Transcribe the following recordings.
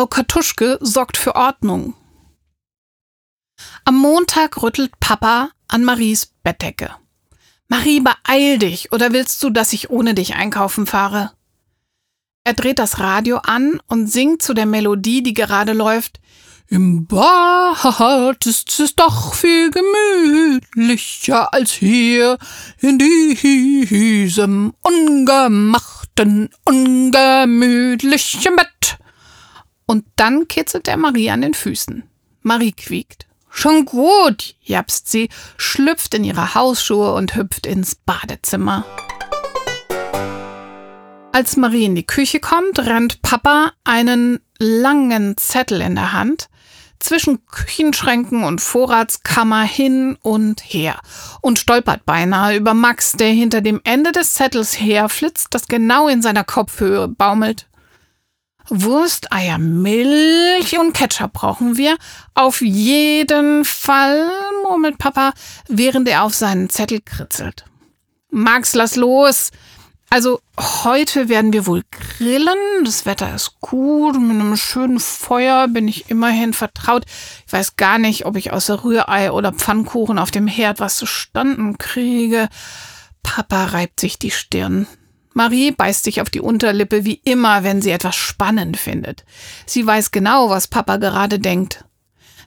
Frau Kartuschke sorgt für Ordnung. Am Montag rüttelt Papa an Maries Bettdecke. Marie, beeil dich, oder willst du, dass ich ohne dich einkaufen fahre? Er dreht das Radio an und singt zu der Melodie, die gerade läuft. Im Bad ist es doch viel gemütlicher als hier in diesem ungemachten, ungemütlichen Bett. Und dann kitzelt er Marie an den Füßen. Marie quiekt. Schon gut, japst sie, schlüpft in ihre Hausschuhe und hüpft ins Badezimmer. Als Marie in die Küche kommt, rennt Papa einen langen Zettel in der Hand zwischen Küchenschränken und Vorratskammer hin und her und stolpert beinahe über Max, der hinter dem Ende des Zettels herflitzt, das genau in seiner Kopfhöhe baumelt. Wurst, Eier, Milch und Ketchup brauchen wir. Auf jeden Fall, murmelt Papa, während er auf seinen Zettel kritzelt. Max, lass los! Also heute werden wir wohl grillen. Das Wetter ist gut. Mit einem schönen Feuer bin ich immerhin vertraut. Ich weiß gar nicht, ob ich außer Rührei oder Pfannkuchen auf dem Herd was zustanden kriege. Papa reibt sich die Stirn. Marie beißt sich auf die Unterlippe wie immer, wenn sie etwas spannend findet. Sie weiß genau, was Papa gerade denkt.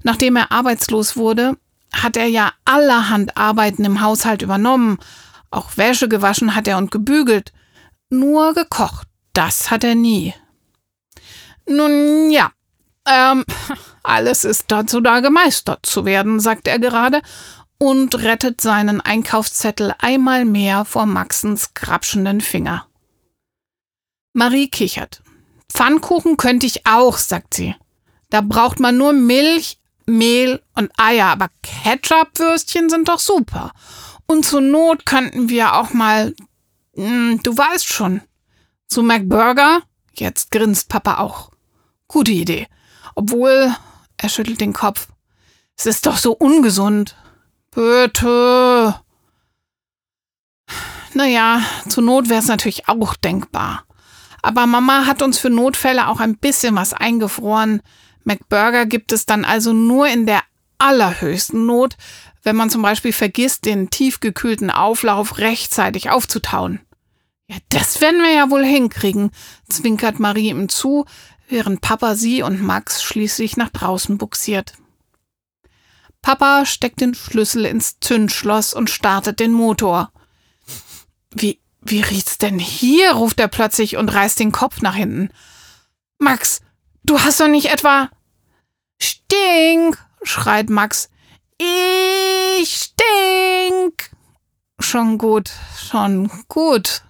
Nachdem er arbeitslos wurde, hat er ja allerhand Arbeiten im Haushalt übernommen auch Wäsche gewaschen hat er und gebügelt. Nur gekocht, das hat er nie. Nun ja, ähm, alles ist dazu da, gemeistert zu werden, sagt er gerade und rettet seinen Einkaufszettel einmal mehr vor Maxens grapschenden Finger. Marie kichert. Pfannkuchen könnte ich auch, sagt sie. Da braucht man nur Milch, Mehl und Eier, aber Ketchupwürstchen sind doch super. Und zur Not könnten wir auch mal, hm, du weißt schon, zu McBurger? Jetzt grinst Papa auch. Gute Idee. Obwohl, er schüttelt den Kopf. Es ist doch so ungesund. Bitte. Naja, zur Not wäre es natürlich auch denkbar. Aber Mama hat uns für Notfälle auch ein bisschen was eingefroren. McBurger gibt es dann also nur in der allerhöchsten Not, wenn man zum Beispiel vergisst, den tiefgekühlten Auflauf rechtzeitig aufzutauen. Ja, das werden wir ja wohl hinkriegen, zwinkert Marie ihm zu, während Papa sie und Max schließlich nach draußen buxiert. Papa steckt den Schlüssel ins Zündschloss und startet den Motor. Wie, wie riecht's denn hier? ruft er plötzlich und reißt den Kopf nach hinten. Max, du hast doch nicht etwa. Stink! schreit Max. Ich stink. Schon gut, schon gut.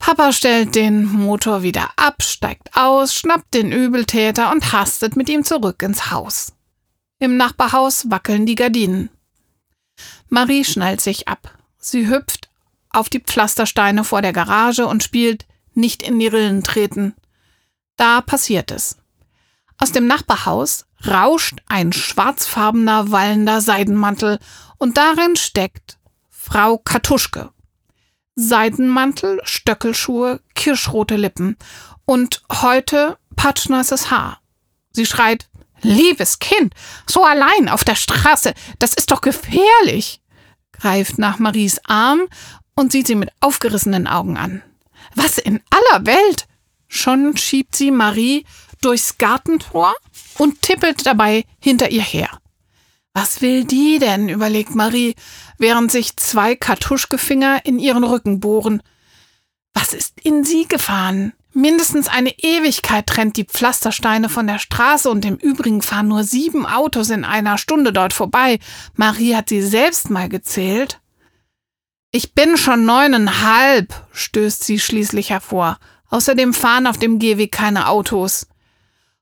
Papa stellt den Motor wieder ab, steigt aus, schnappt den Übeltäter und hastet mit ihm zurück ins Haus. Im Nachbarhaus wackeln die Gardinen. Marie schnallt sich ab. Sie hüpft auf die Pflastersteine vor der Garage und spielt nicht in die Rillen treten. Da passiert es. Aus dem Nachbarhaus rauscht ein schwarzfarbener, wallender Seidenmantel und darin steckt Frau Kartuschke. Seidenmantel, Stöckelschuhe, kirschrote Lippen und heute patschnasses Haar. Sie schreit, liebes Kind, so allein auf der Straße, das ist doch gefährlich, greift nach Maries Arm und sieht sie mit aufgerissenen Augen an. Was in aller Welt? Schon schiebt sie Marie durchs Gartentor und tippelt dabei hinter ihr her. Was will die denn? überlegt Marie, während sich zwei Kartuschkefinger in ihren Rücken bohren. Was ist in sie gefahren? Mindestens eine Ewigkeit trennt die Pflastersteine von der Straße und im Übrigen fahren nur sieben Autos in einer Stunde dort vorbei. Marie hat sie selbst mal gezählt. Ich bin schon neuneinhalb, stößt sie schließlich hervor. Außerdem fahren auf dem Gehweg keine Autos.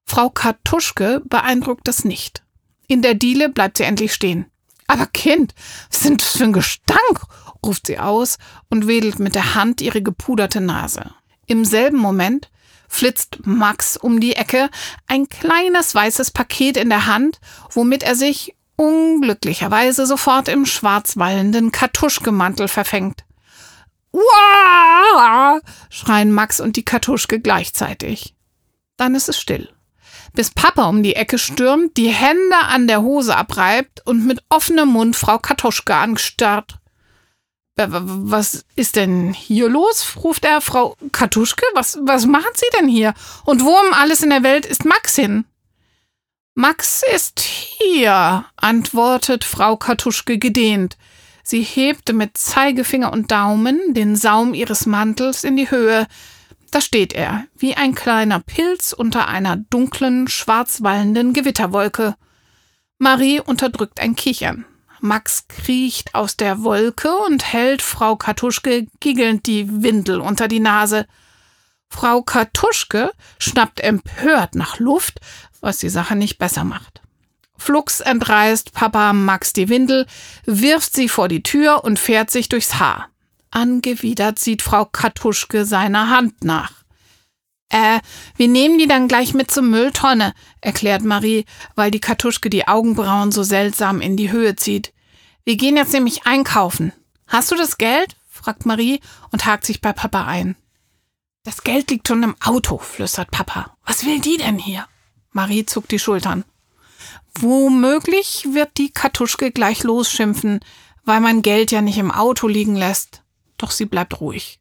Frau Kartuschke beeindruckt das nicht. In der Diele bleibt sie endlich stehen. Aber Kind, was sind das für ein Gestank? Ruft sie aus und wedelt mit der Hand ihre gepuderte Nase. Im selben Moment flitzt Max um die Ecke, ein kleines weißes Paket in der Hand, womit er sich unglücklicherweise sofort im schwarzwallenden Kartuschkemantel verfängt. Uah! schreien Max und die Kartuschke gleichzeitig. Dann ist es still. bis Papa um die Ecke stürmt, die Hände an der Hose abreibt und mit offenem Mund Frau Katoschke anstarrt. Was ist denn hier los? ruft er. Frau Katuschke, was, was machen Sie denn hier? Und wo um alles in der Welt ist Max hin? Max ist hier, antwortet Frau Katuschke gedehnt. Sie hebte mit Zeigefinger und Daumen den Saum ihres Mantels in die Höhe. Da steht er, wie ein kleiner Pilz unter einer dunklen, schwarzwallenden Gewitterwolke. Marie unterdrückt ein Kichern. Max kriecht aus der Wolke und hält Frau Katuschke giggelnd die Windel unter die Nase. Frau Katuschke schnappt empört nach Luft, was die Sache nicht besser macht. Flugs entreißt Papa Max die Windel, wirft sie vor die Tür und fährt sich durchs Haar. Angewidert sieht Frau Katuschke seiner Hand nach. Äh, wir nehmen die dann gleich mit zur Mülltonne, erklärt Marie, weil die Kartuschke die Augenbrauen so seltsam in die Höhe zieht. Wir gehen jetzt nämlich einkaufen. Hast du das Geld? fragt Marie und hakt sich bei Papa ein. Das Geld liegt schon im Auto, flüstert Papa. Was will die denn hier? Marie zuckt die Schultern. Womöglich wird die Kartuschke gleich losschimpfen, weil man Geld ja nicht im Auto liegen lässt. Doch sie bleibt ruhig.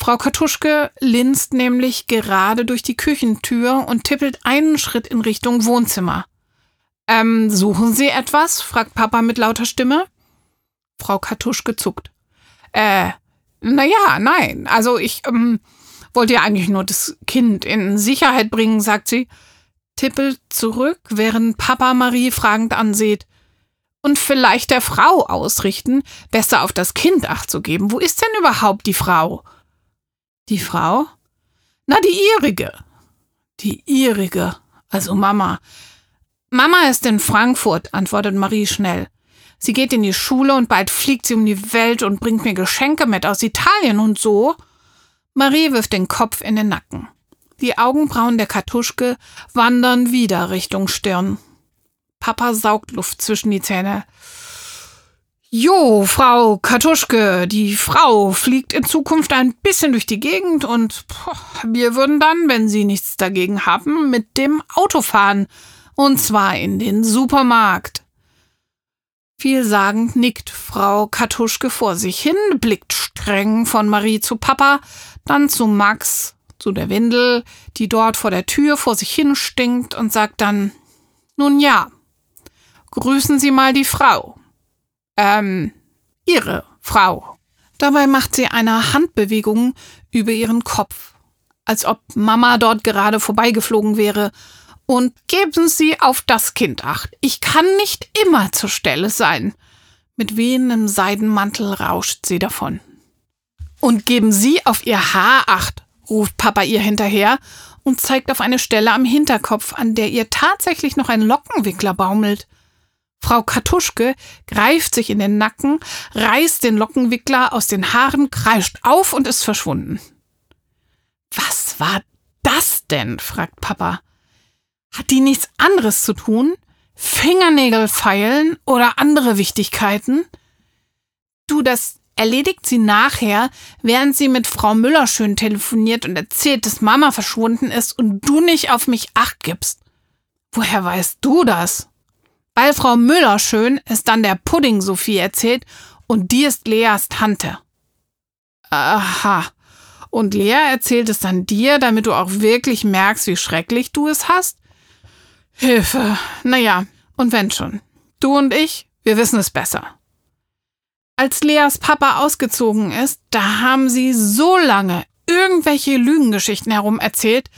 Frau Kartuschke linst nämlich gerade durch die Küchentür und tippelt einen Schritt in Richtung Wohnzimmer. Ähm, suchen Sie etwas? fragt Papa mit lauter Stimme. Frau Kartuschke zuckt. Äh, naja, nein. Also ich ähm, wollte ja eigentlich nur das Kind in Sicherheit bringen, sagt sie, tippelt zurück, während Papa Marie fragend ansieht. Und vielleicht der Frau ausrichten, besser auf das Kind acht zu geben. Wo ist denn überhaupt die Frau? Die Frau? Na, die ihrige. Die ihrige, also Mama. Mama ist in Frankfurt, antwortet Marie schnell. Sie geht in die Schule und bald fliegt sie um die Welt und bringt mir Geschenke mit aus Italien und so. Marie wirft den Kopf in den Nacken. Die Augenbrauen der Kartuschke wandern wieder Richtung Stirn. Papa saugt Luft zwischen die Zähne. Jo, Frau Kartuschke, die Frau fliegt in Zukunft ein bisschen durch die Gegend und poh, wir würden dann, wenn Sie nichts dagegen haben, mit dem Auto fahren. Und zwar in den Supermarkt. Vielsagend nickt Frau Kartuschke vor sich hin, blickt streng von Marie zu Papa, dann zu Max, zu der Windel, die dort vor der Tür vor sich hin stinkt und sagt dann, nun ja, grüßen Sie mal die Frau. Ähm, Ihre Frau. Dabei macht sie eine Handbewegung über ihren Kopf, als ob Mama dort gerade vorbeigeflogen wäre. Und geben Sie auf das Kind acht. Ich kann nicht immer zur Stelle sein. Mit wehendem Seidenmantel rauscht sie davon. Und geben Sie auf Ihr Haar acht, ruft Papa ihr hinterher und zeigt auf eine Stelle am Hinterkopf, an der ihr tatsächlich noch ein Lockenwickler baumelt. Frau Kartuschke greift sich in den Nacken, reißt den Lockenwickler aus den Haaren, kreischt auf und ist verschwunden. Was war das denn? fragt Papa. Hat die nichts anderes zu tun? Fingernägel feilen oder andere Wichtigkeiten? Du, das erledigt sie nachher, während sie mit Frau Müller schön telefoniert und erzählt, dass Mama verschwunden ist und du nicht auf mich acht gibst. Woher weißt du das? Weil Frau Müller schön ist dann der Pudding Sophie erzählt und die ist Leas Tante. Aha. Und Lea erzählt es dann dir, damit du auch wirklich merkst, wie schrecklich du es hast? Hilfe. Naja, und wenn schon. Du und ich, wir wissen es besser. Als Leas Papa ausgezogen ist, da haben sie so lange irgendwelche Lügengeschichten herum erzählt,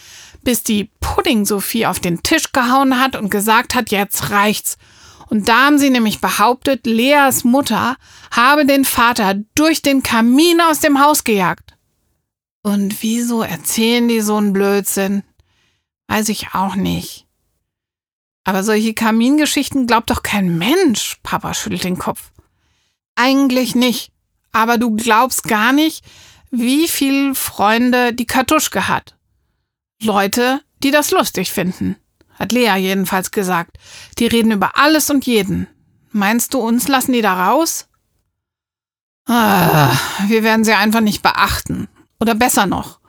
bis die Pudding-Sophie auf den Tisch gehauen hat und gesagt hat, jetzt reicht's. Und da haben sie nämlich behauptet, Leas Mutter habe den Vater durch den Kamin aus dem Haus gejagt. Und wieso erzählen die so einen Blödsinn? Weiß ich auch nicht. Aber solche Kamingeschichten glaubt doch kein Mensch, Papa schüttelt den Kopf. Eigentlich nicht. Aber du glaubst gar nicht, wie viel Freunde die Kartuschke hat. Leute, die das lustig finden. Hat Lea jedenfalls gesagt. Die reden über alles und jeden. Meinst du, uns lassen die da raus? Ah, wir werden sie einfach nicht beachten. Oder besser noch,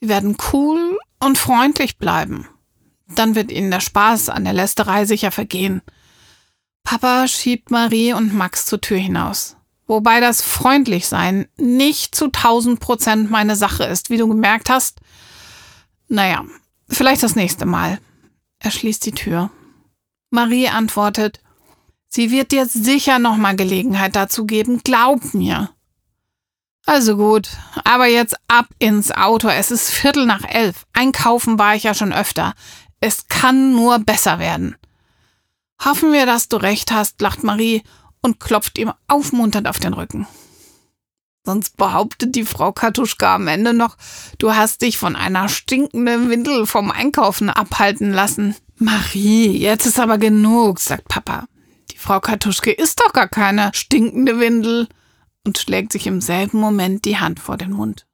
wir werden cool und freundlich bleiben. Dann wird Ihnen der Spaß an der Lästerei sicher vergehen. Papa schiebt Marie und Max zur Tür hinaus. Wobei das Freundlichsein nicht zu tausend Prozent meine Sache ist, wie du gemerkt hast. Naja, vielleicht das nächste Mal. Er schließt die Tür. Marie antwortet, sie wird dir sicher nochmal Gelegenheit dazu geben, glaub mir. Also gut, aber jetzt ab ins Auto. Es ist Viertel nach elf. Einkaufen war ich ja schon öfter. Es kann nur besser werden. Hoffen wir, dass du recht hast, lacht Marie und klopft ihm aufmunternd auf den Rücken. Sonst behauptet die Frau Katuschka am Ende noch, du hast dich von einer stinkenden Windel vom Einkaufen abhalten lassen. Marie, jetzt ist aber genug, sagt Papa. Die Frau Katuschke ist doch gar keine stinkende Windel und schlägt sich im selben Moment die Hand vor den Mund.